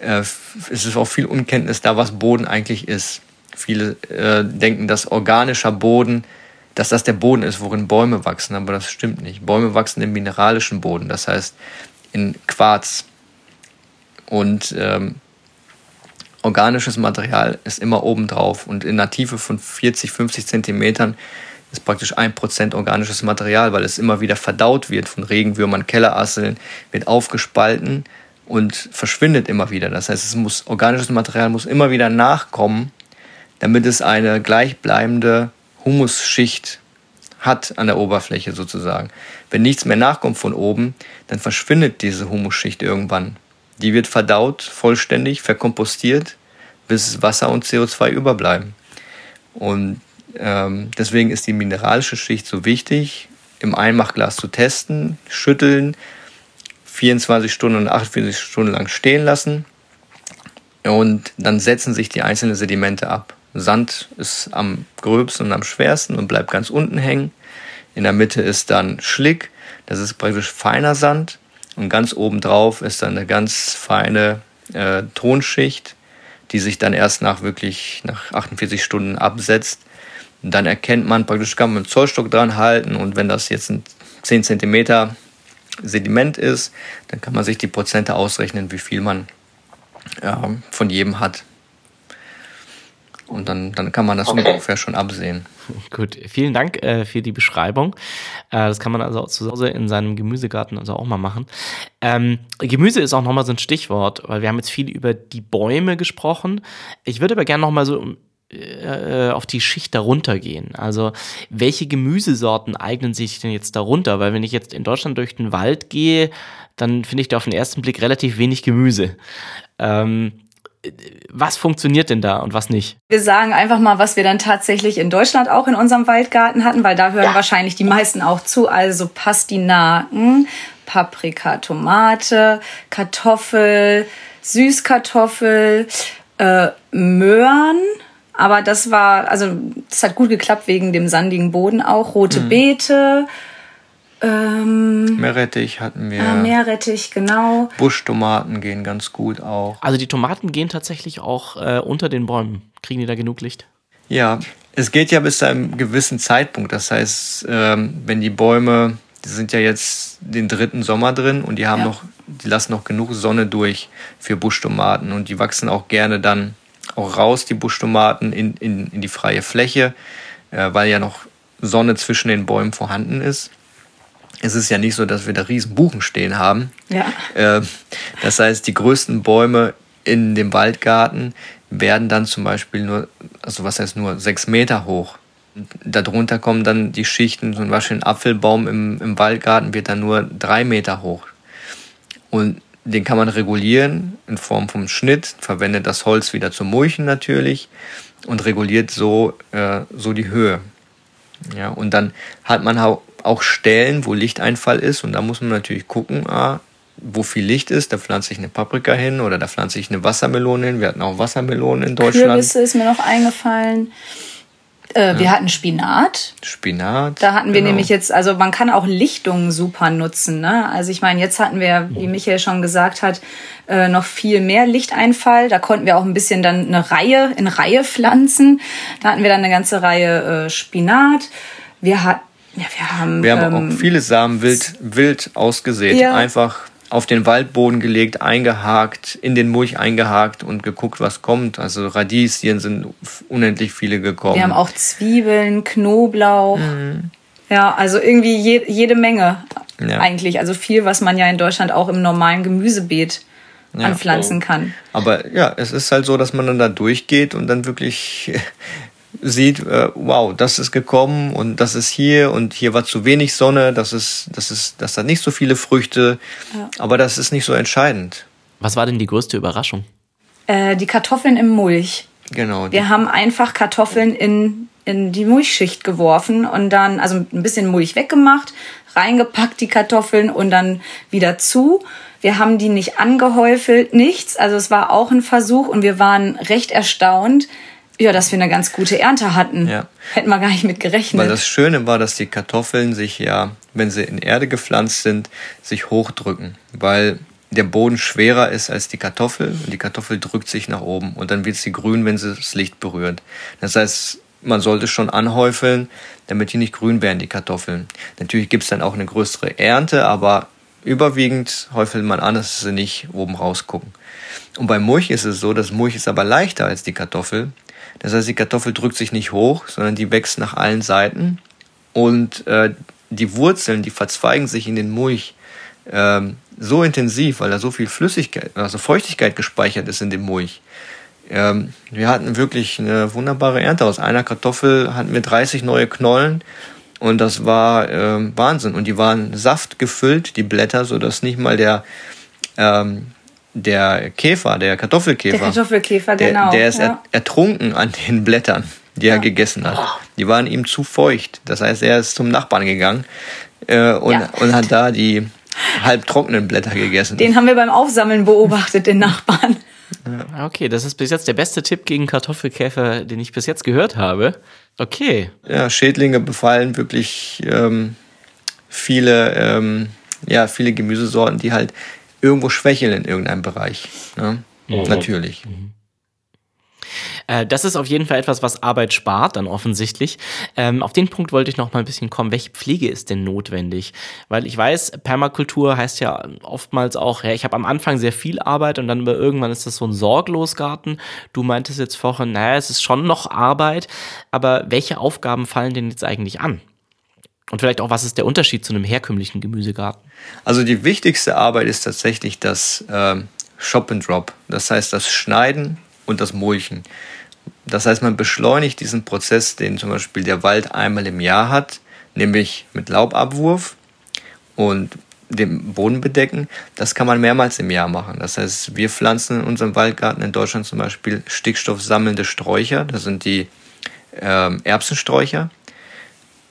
äh, es ist auch viel Unkenntnis da, was Boden eigentlich ist. Viele äh, denken, dass organischer Boden, dass das der Boden ist, worin Bäume wachsen, aber das stimmt nicht. Bäume wachsen im mineralischen Boden, das heißt in Quarz. Und ähm, organisches Material ist immer oben drauf und in einer Tiefe von 40, 50 Zentimetern ist praktisch ein Prozent organisches Material, weil es immer wieder verdaut wird von Regenwürmern, Kellerasseln, wird aufgespalten und verschwindet immer wieder. Das heißt, es muss, organisches Material muss immer wieder nachkommen, damit es eine gleichbleibende Humusschicht hat an der Oberfläche sozusagen. Wenn nichts mehr nachkommt von oben, dann verschwindet diese Humusschicht irgendwann die wird verdaut, vollständig, verkompostiert, bis Wasser und CO2 überbleiben. Und ähm, deswegen ist die mineralische Schicht so wichtig, im Einmachglas zu testen, schütteln, 24 Stunden und 48 Stunden lang stehen lassen und dann setzen sich die einzelnen Sedimente ab. Sand ist am gröbsten und am schwersten und bleibt ganz unten hängen. In der Mitte ist dann Schlick, das ist praktisch feiner Sand. Und ganz oben drauf ist dann eine ganz feine äh, Tonschicht, die sich dann erst nach wirklich nach 48 Stunden absetzt. Und dann erkennt man praktisch, kann man einen Zollstock dran halten und wenn das jetzt ein 10 cm Sediment ist, dann kann man sich die Prozente ausrechnen, wie viel man äh, von jedem hat. Und dann, dann kann man das okay. ungefähr schon absehen. Gut, vielen Dank äh, für die Beschreibung. Äh, das kann man also zu Hause in seinem Gemüsegarten also auch mal machen. Ähm, Gemüse ist auch nochmal so ein Stichwort, weil wir haben jetzt viel über die Bäume gesprochen. Ich würde aber gerne nochmal so äh, auf die Schicht darunter gehen. Also welche Gemüsesorten eignen sich denn jetzt darunter? Weil wenn ich jetzt in Deutschland durch den Wald gehe, dann finde ich da auf den ersten Blick relativ wenig Gemüse. Ähm, was funktioniert denn da und was nicht? Wir sagen einfach mal, was wir dann tatsächlich in Deutschland auch in unserem Waldgarten hatten, weil da hören ja. wahrscheinlich die meisten auch zu. Also Pastinaken, Paprika, Tomate, Kartoffel, Süßkartoffel, äh, Möhren. Aber das war, also das hat gut geklappt wegen dem sandigen Boden auch. Rote mhm. Beete, ähm, Meerrettich hatten wir. Ah, Meerrettich, genau. Buschtomaten gehen ganz gut auch. Also die Tomaten gehen tatsächlich auch äh, unter den Bäumen. Kriegen die da genug Licht? Ja, es geht ja bis zu einem gewissen Zeitpunkt. Das heißt, ähm, wenn die Bäume die sind ja jetzt den dritten Sommer drin und die haben Ja. noch, die lassen noch genug Sonne durch für Buschtomaten und die wachsen auch gerne dann auch raus, die Buschtomaten, in, in, in die freie Fläche, äh, weil ja noch Sonne zwischen den Bäumen vorhanden ist. Es ist ja nicht so, dass wir da riesen Buchen stehen haben. Ja. Äh, das heißt, die größten Bäume in dem Waldgarten werden dann zum Beispiel nur, also was heißt nur, sechs Meter hoch. Darunter kommen dann die Schichten, zum Beispiel ein Apfelbaum im, im Waldgarten wird dann nur drei Meter hoch. Und den kann man regulieren in Form vom Schnitt, verwendet das Holz wieder zum Mulchen natürlich und reguliert so, äh, so die Höhe. Ja, und dann hat man hau- auch Stellen, wo Lichteinfall ist und da muss man natürlich gucken, ah, wo viel Licht ist, da pflanze ich eine Paprika hin oder da pflanze ich eine Wassermelone hin. Wir hatten auch Wassermelonen in Deutschland. Kürbisse ist mir noch eingefallen. Äh, Wir hatten Spinat. Spinat. Da hatten wir genau. nämlich jetzt, also man kann auch Lichtungen super nutzen. Ne? Also ich meine, jetzt hatten wir, wie Michael schon gesagt hat, äh, noch viel mehr Lichteinfall. Da konnten wir auch ein bisschen dann eine Reihe in Reihe pflanzen. Da hatten wir dann eine ganze Reihe äh, Spinat. Wir hatten, ja, wir haben, Wir haben ähm, auch viele Samen wild, wild ausgesät. Ja. Einfach auf den Waldboden gelegt, eingehakt, in den Mulch eingehakt und geguckt, was kommt. Also Radieschen sind unendlich viele gekommen. wir haben auch Zwiebeln, Knoblauch. Ja, also irgendwie je, jede Menge Ja. eigentlich. Also viel, was man ja in Deutschland auch im normalen Gemüsebeet Ja. anpflanzen kann. Aber ja, es ist halt so, dass man dann da durchgeht und dann wirklich sieht, äh, wow, das ist gekommen und das ist hier und hier war zu wenig Sonne, das ist, das ist, das hat nicht so viele Früchte, Ja. aber das ist nicht so entscheidend. Was war denn die größte Überraschung? Äh, die Kartoffeln im Mulch. Genau. Wir haben einfach Kartoffeln in, in die Mulchschicht geworfen und dann, also ein bisschen Mulch weggemacht, reingepackt die Kartoffeln und dann wieder zu. Wir haben die nicht angehäufelt, nichts. Also es war auch ein Versuch und wir waren recht erstaunt, ja, dass wir eine ganz gute Ernte hatten. Ja. Hätten wir gar nicht mit gerechnet. Weil das Schöne war, dass die Kartoffeln sich ja, wenn sie in Erde gepflanzt sind, sich hochdrücken. Weil der Boden schwerer ist als die Kartoffel und die Kartoffel drückt sich nach oben und dann wird sie grün, wenn sie das Licht berührt. Das heißt, man sollte schon anhäufeln, damit die nicht grün werden, die Kartoffeln. Natürlich gibt's dann auch eine größere Ernte, aber überwiegend häufelt man an, dass sie nicht oben rausgucken. Und beim Mulch ist es so, das Mulch ist aber leichter als die Kartoffel. Das heißt, die Kartoffel drückt sich nicht hoch, sondern die wächst nach allen Seiten. Und äh, die Wurzeln, die verzweigen sich in den Mulch ähm, so intensiv, weil da so viel Flüssigkeit, also Feuchtigkeit gespeichert ist in dem Mulch. Ähm, wir hatten wirklich eine wunderbare Ernte. Aus einer Kartoffel hatten wir 30 neue Knollen und das war ähm, Wahnsinn. Und die waren saftgefüllt, die Blätter, sodass nicht mal der, ähm, der Käfer, der Kartoffelkäfer, Der Kartoffelkäfer, der, genau, der ist ja. er, ertrunken an den Blättern, die er gegessen hat. Die waren ihm zu feucht. Das heißt, er ist zum Nachbarn gegangen äh, und, Ja. und hat da die halbtrockenen Blätter gegessen. Den haben wir beim Aufsammeln beobachtet, den Nachbarn. Okay, das ist bis jetzt der beste Tipp gegen Kartoffelkäfer, den ich bis jetzt gehört habe. Okay. ja, Schädlinge befallen wirklich ähm, viele, ähm, ja, viele Gemüsesorten, die halt irgendwo schwächeln in irgendeinem Bereich. Ne? Natürlich. Äh, das ist auf jeden Fall etwas, was Arbeit spart, dann offensichtlich. Ähm, auf den Punkt wollte ich noch mal ein bisschen kommen. Welche Pflege ist denn notwendig? Weil ich weiß, Permakultur heißt ja oftmals auch, ja, ich habe am Anfang sehr viel Arbeit und dann irgendwann ist das so ein Sorglosgarten. Du meintest jetzt vorhin, naja, es ist schon noch Arbeit, aber welche Aufgaben fallen denn jetzt eigentlich an? Und vielleicht auch, was ist der Unterschied zu einem herkömmlichen Gemüsegarten? Also die wichtigste Arbeit ist tatsächlich das ähm, Shop and Drop. Das heißt das Schneiden und das Mulchen. Das heißt, man beschleunigt diesen Prozess, den zum Beispiel der Wald einmal im Jahr hat, nämlich mit Laubabwurf und dem Boden bedecken. Das kann man mehrmals im Jahr machen. Das heißt, wir pflanzen in unserem Waldgarten in Deutschland zum Beispiel stickstoffsammelnde Sträucher. Das sind die ähm, Erbsensträucher.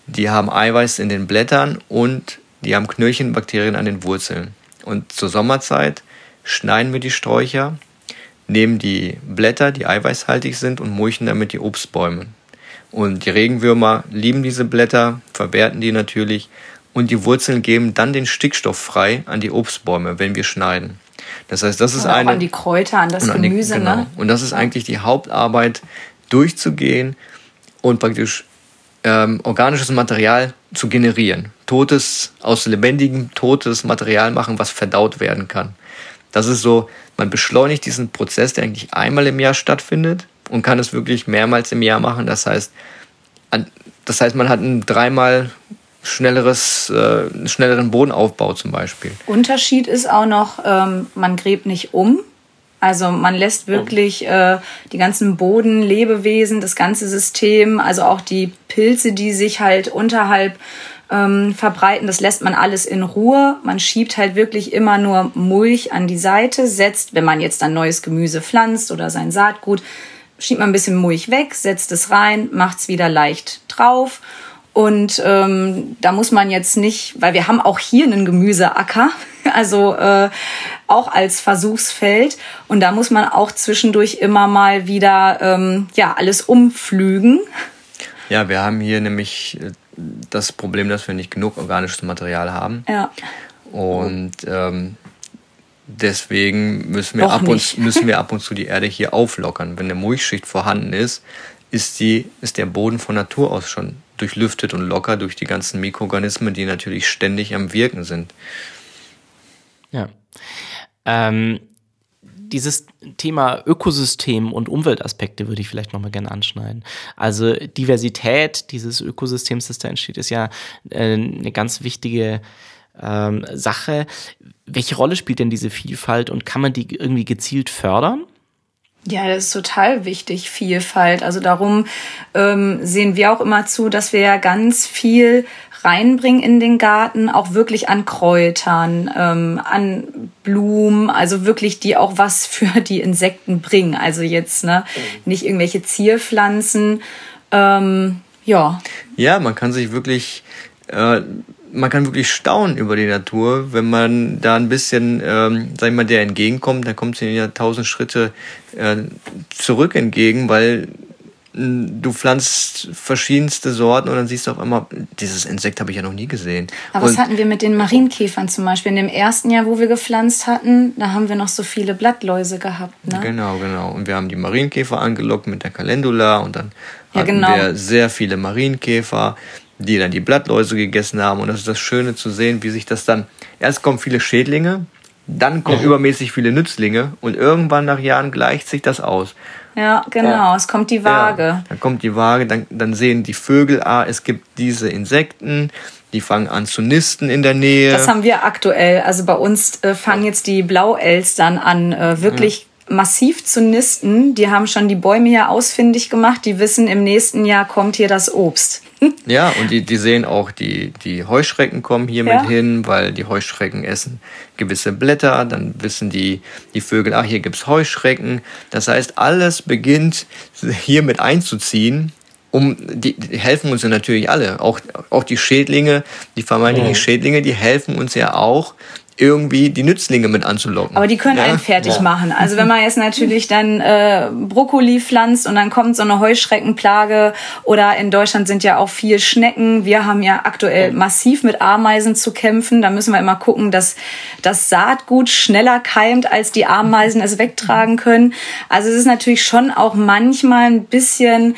Die haben Eiweiß in den Blättern und die haben Knöllchenbakterien an den Wurzeln. Und zur Sommerzeit schneiden wir die Sträucher, nehmen die Blätter, die eiweißhaltig sind, und mulchen damit die Obstbäume. Und die Regenwürmer lieben diese Blätter, verwerten die natürlich und die Wurzeln geben dann den Stickstoff frei an die Obstbäume, wenn wir schneiden. Das heißt, das ist eine an die Kräuter, an das an die- Gemüse, genau. ne? Und das ist eigentlich die Hauptarbeit, durchzugehen und praktisch ähm, organisches Material zu generieren, totes, aus lebendigem, totes Material machen, was verdaut werden kann. Das ist so, man beschleunigt diesen Prozess, der eigentlich einmal im Jahr stattfindet und kann es wirklich mehrmals im Jahr machen. Das heißt, das heißt, man hat ein dreimal schnelleres, äh, schnelleren Bodenaufbau zum Beispiel. Unterschied ist auch noch, ähm, man gräbt nicht um. Also man lässt wirklich äh, die ganzen Boden, Lebewesen, das ganze System, also auch die Pilze, die sich halt unterhalb ähm, verbreiten, das lässt man alles in Ruhe. Man schiebt halt wirklich immer nur Mulch an die Seite, setzt, wenn man jetzt dann neues Gemüse pflanzt oder sein Saatgut, schiebt man ein bisschen Mulch weg, setzt es rein, macht es wieder leicht drauf. Und ähm, da muss man jetzt nicht, weil wir haben auch hier einen Gemüseacker, also äh, auch als Versuchsfeld. Und da muss man auch zwischendurch immer mal wieder ähm, ja alles umflügen. Ja, wir haben hier nämlich äh, das Problem, dass wir nicht genug organisches Material haben. Ja. Und ähm, deswegen müssen wir, ab und, müssen wir ab und zu die Erde hier auflockern. Wenn eine Mulchschicht vorhanden ist, ist, die, ist der Boden von Natur aus schon durchlüftet und locker durch die ganzen Mikroorganismen, die natürlich ständig am Wirken sind. Ja. Ähm, dieses Thema Ökosystem und Umweltaspekte würde ich vielleicht nochmal gerne anschneiden. Also Diversität dieses Ökosystems, das da entsteht, ist ja äh, eine ganz wichtige ähm, Sache. Welche Rolle spielt denn diese Vielfalt und kann man die irgendwie gezielt fördern? Ja, das ist total wichtig, Vielfalt. Also darum ähm, sehen wir auch immer zu, dass wir ja ganz viel reinbringen in den Garten, auch wirklich an Kräutern, ähm, an Blumen, also wirklich die auch was für die Insekten bringen. Also jetzt ne, nicht irgendwelche Zierpflanzen. Ähm, ja. Ja, man kann sich wirklich äh, man kann wirklich staunen über die Natur, wenn man da ein bisschen, ähm, sag ich mal, der entgegenkommt, dann kommt sie ja tausend Schritte äh, zurück entgegen, weil du pflanzt verschiedenste Sorten und dann siehst du auf einmal, dieses Insekt habe ich ja noch nie gesehen. Aber was hatten wir mit den Marienkäfern zum Beispiel? In dem ersten Jahr, wo wir gepflanzt hatten, da haben wir noch so viele Blattläuse gehabt. Ne? Genau, genau. Und wir haben die Marienkäfer angelockt mit der Calendula und dann ja, hatten genau. wir sehr viele Marienkäfer die dann die Blattläuse gegessen haben. Und das ist das Schöne zu sehen, wie sich das dann, erst kommen viele Schädlinge, dann kommen mhm. übermäßig viele Nützlinge und irgendwann nach Jahren gleicht sich das aus. Ja, genau, ja. es kommt die Waage. Ja, dann kommt die Waage, dann, dann sehen die Vögel, ah, es gibt diese Insekten, die fangen an zu nisten in der Nähe. Das haben wir aktuell. Also bei uns äh, fangen jetzt die Blauelstern an, äh, wirklich ja. massiv zu nisten. Die haben schon die Bäume hier ausfindig gemacht. Die wissen, im nächsten Jahr kommt hier das Obst. Ja, und die, die sehen auch, die, die Heuschrecken kommen hier ja. mit hin, weil die Heuschrecken essen gewisse Blätter, dann wissen die, die Vögel, ach, hier gibt's Heuschrecken. Das heißt, alles beginnt hier mit einzuziehen. Um, die, die helfen uns ja natürlich alle. Auch, auch die Schädlinge, die vermeintlichen mhm. Schädlinge, die helfen uns ja auch, irgendwie die Nützlinge mit anzulocken. Aber die können ja? einen fertig ja. machen. Also wenn man jetzt natürlich dann äh, Brokkoli pflanzt und dann kommt so eine Heuschreckenplage oder in Deutschland sind ja auch viel Schnecken. Wir haben ja aktuell massiv mit Ameisen zu kämpfen. Da müssen wir immer gucken, dass das Saatgut schneller keimt, als die Ameisen es wegtragen können. Also es ist natürlich schon auch manchmal ein bisschen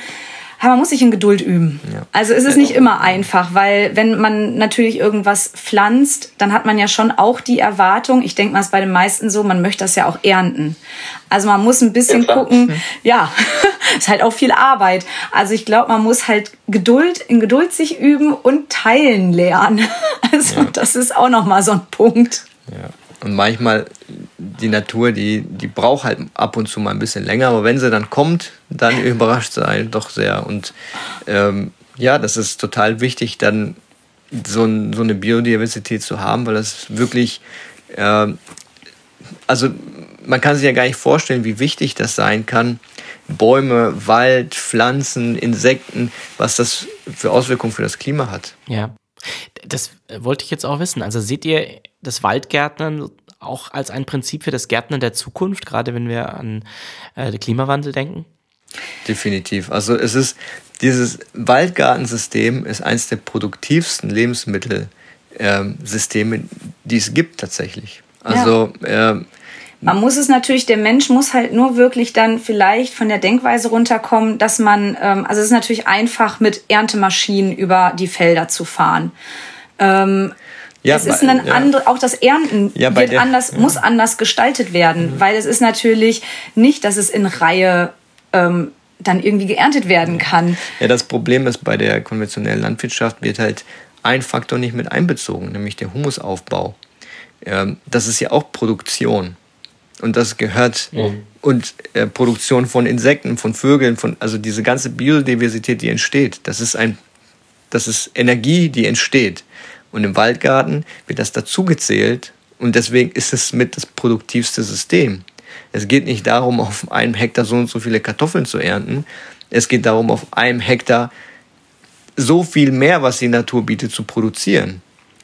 man muss sich in Geduld üben. Ja. Also es ist nicht immer einfach, weil wenn man natürlich irgendwas pflanzt, dann hat man ja schon auch die Erwartung, ich denke mal, es ist bei den meisten so, man möchte das ja auch ernten. Also man muss ein bisschen ja, gucken, mhm. ja, ist halt auch viel Arbeit. Also ich glaube, man muss halt Geduld, in Geduld sich üben und teilen lernen. Also ja. das ist auch nochmal so ein Punkt. Ja. Und manchmal, die Natur, die, die braucht halt ab und zu mal ein bisschen länger, aber wenn sie dann kommt, dann überrascht sie einen doch sehr. Und ähm, ja, das ist total wichtig, dann so, ein, so eine Biodiversität zu haben, weil das wirklich, äh, also man kann sich ja gar nicht vorstellen, wie wichtig das sein kann. Bäume, Wald, Pflanzen, Insekten, was das für Auswirkungen für das Klima hat. Ja. Das wollte ich jetzt auch wissen. Also seht ihr das Waldgärtnern auch als ein Prinzip für das Gärtnern der Zukunft, gerade wenn wir an äh, den Klimawandel denken? Definitiv. Also es ist dieses Waldgartensystem ist eines der produktivsten Lebensmittelsysteme, die es gibt tatsächlich. Also ja. äh, man muss es natürlich, der Mensch muss halt nur wirklich dann vielleicht von der Denkweise runterkommen, dass man, ähm, also es ist natürlich einfach mit Erntemaschinen über die Felder zu fahren. Ähm, ja, es ist ein ja. andere, auch das Ernten ja, wird der, anders, muss anders gestaltet werden, mhm. weil es ist natürlich nicht, dass es in Reihe ähm, dann irgendwie geerntet werden kann. Ja, das Problem ist, bei der konventionellen Landwirtschaft wird halt ein Faktor nicht mit einbezogen, nämlich der Humusaufbau. Ähm, das ist ja auch Produktion. Und das gehört mhm. und äh, Produktion von Insekten, von Vögeln, von also diese ganze Biodiversität, die entsteht, das ist ein das ist Energie, die entsteht. Und im Waldgarten wird das dazugezählt und deswegen ist es mit das produktivste System. Es geht nicht darum, auf einem Hektar so und so viele Kartoffeln zu ernten. Es geht darum, auf einem Hektar so viel mehr, was die Natur bietet, zu produzieren.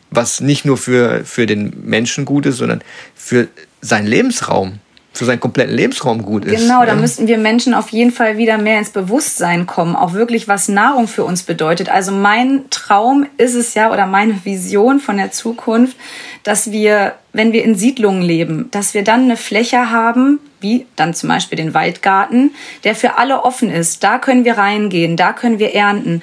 Was nicht nur für, für den Menschen gut ist, sondern für seinen Lebensraum für seinen kompletten Lebensraum gut ist. Genau, da müssten wir Menschen auf jeden Fall wieder mehr ins Bewusstsein kommen, auch wirklich, was Nahrung für uns bedeutet. Also mein Traum ist es ja oder meine Vision von der Zukunft, dass wir, wenn wir in Siedlungen leben, dass wir dann eine Fläche haben, wie dann zum Beispiel den Waldgarten, der für alle offen ist. Da können wir reingehen, da können wir ernten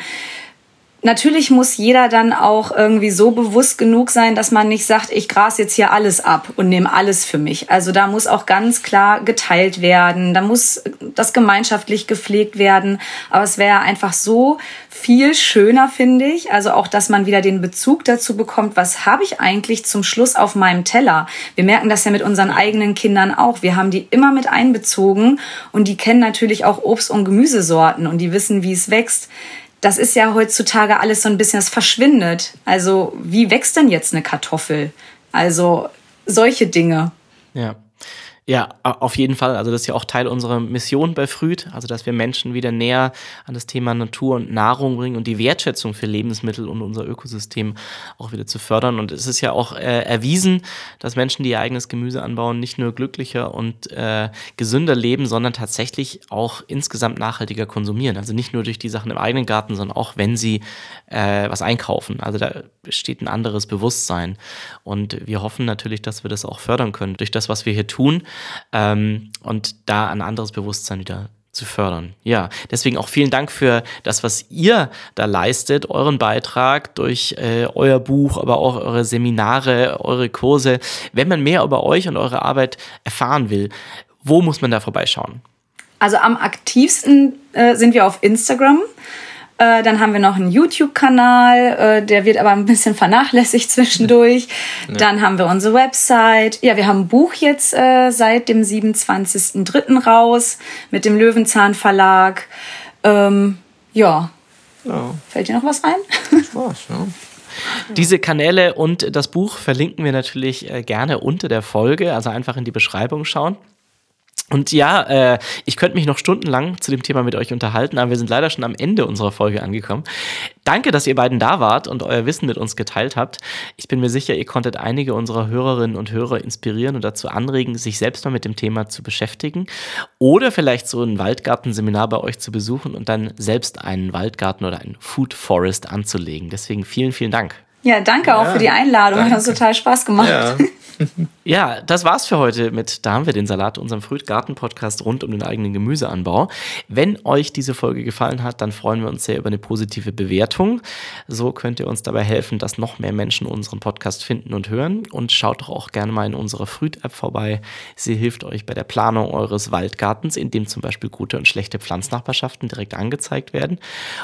natürlich muss jeder dann auch irgendwie so bewusst genug sein, dass man nicht sagt, ich gras jetzt hier alles ab und nehme alles für mich. Also da muss auch ganz klar geteilt werden, da muss das gemeinschaftlich gepflegt werden. Aber es wäre einfach so viel schöner, finde ich. Also auch, dass man wieder den Bezug dazu bekommt, was habe ich eigentlich zum Schluss auf meinem Teller. Wir merken das ja mit unseren eigenen Kindern auch. Wir haben die immer mit einbezogen und die kennen natürlich auch Obst- und Gemüsesorten und die wissen, wie es wächst das ist ja heutzutage alles so ein bisschen, es verschwindet. Also, wie wächst denn jetzt eine Kartoffel? Also, solche Dinge. Ja. Ja, auf jeden Fall. Also das ist ja auch Teil unserer Mission bei Früd, also dass wir Menschen wieder näher an das Thema Natur und Nahrung bringen und die Wertschätzung für Lebensmittel und unser Ökosystem auch wieder zu fördern. Und es ist ja auch äh, erwiesen, dass Menschen, die ihr eigenes Gemüse anbauen, nicht nur glücklicher und äh, gesünder leben, sondern tatsächlich auch insgesamt nachhaltiger konsumieren. Also nicht nur durch die Sachen im eigenen Garten, sondern auch wenn sie äh, was einkaufen. Also da besteht ein anderes Bewusstsein. Und wir hoffen natürlich, dass wir das auch fördern können durch das, was wir hier tun ähm, und da ein anderes Bewusstsein wieder zu fördern. Ja, deswegen auch vielen Dank für das, was ihr da leistet, euren Beitrag durch äh, euer Buch, aber auch eure Seminare, eure Kurse. Wenn man mehr über euch und eure Arbeit erfahren will, wo muss man da vorbeischauen? Also am aktivsten äh, sind wir auf Instagram. Äh, dann haben wir noch einen YouTube-Kanal, äh, der wird aber ein bisschen vernachlässigt zwischendurch. Ja. Dann haben wir unsere Website. Ja, wir haben ein Buch jetzt äh, seit dem 27.03. raus mit dem Löwenzahn Verlag. Ähm, ja. ja. Fällt dir noch was ein? Das war's, ja. Diese Kanäle und das Buch verlinken wir natürlich äh, gerne unter der Folge, also einfach in die Beschreibung schauen. Und ja, äh, ich könnte mich noch stundenlang zu dem Thema mit euch unterhalten, aber wir sind leider schon am Ende unserer Folge angekommen. Danke, dass ihr beiden da wart und euer Wissen mit uns geteilt habt. Ich bin mir sicher, ihr konntet einige unserer Hörerinnen und Hörer inspirieren und dazu anregen, sich selbst mal mit dem Thema zu beschäftigen oder vielleicht so ein Waldgartenseminar bei euch zu besuchen und dann selbst einen Waldgarten oder einen Food Forest anzulegen. Deswegen vielen, vielen Dank. Ja, danke ja, auch für die Einladung. Danke. Hat uns total Spaß gemacht. Ja. ja, das war's für heute mit Da haben wir den Salat, unserem Frühtgarten-Podcast rund um den eigenen Gemüseanbau. Wenn euch diese Folge gefallen hat, dann freuen wir uns sehr über eine positive Bewertung. So könnt ihr uns dabei helfen, dass noch mehr Menschen unseren Podcast finden und hören. Und schaut doch auch gerne mal in unserer Früht-App vorbei. Sie hilft euch bei der Planung eures Waldgartens, in dem zum Beispiel gute und schlechte Pflanznachbarschaften direkt angezeigt werden.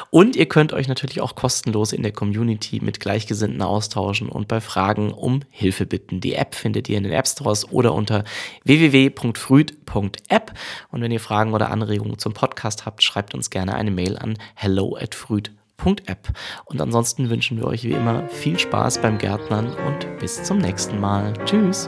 Und ihr könnt euch natürlich auch kostenlos in der Community mit Gleichgesinnten austauschen und bei Fragen um Hilfe bitten. Die App findet ihr in den App Stores oder unter www.früd.app. Und wenn ihr Fragen oder Anregungen zum Podcast habt, schreibt uns gerne eine Mail an hello at früd.app. Und ansonsten wünschen wir euch wie immer viel Spaß beim Gärtnern und bis zum nächsten Mal. Tschüss.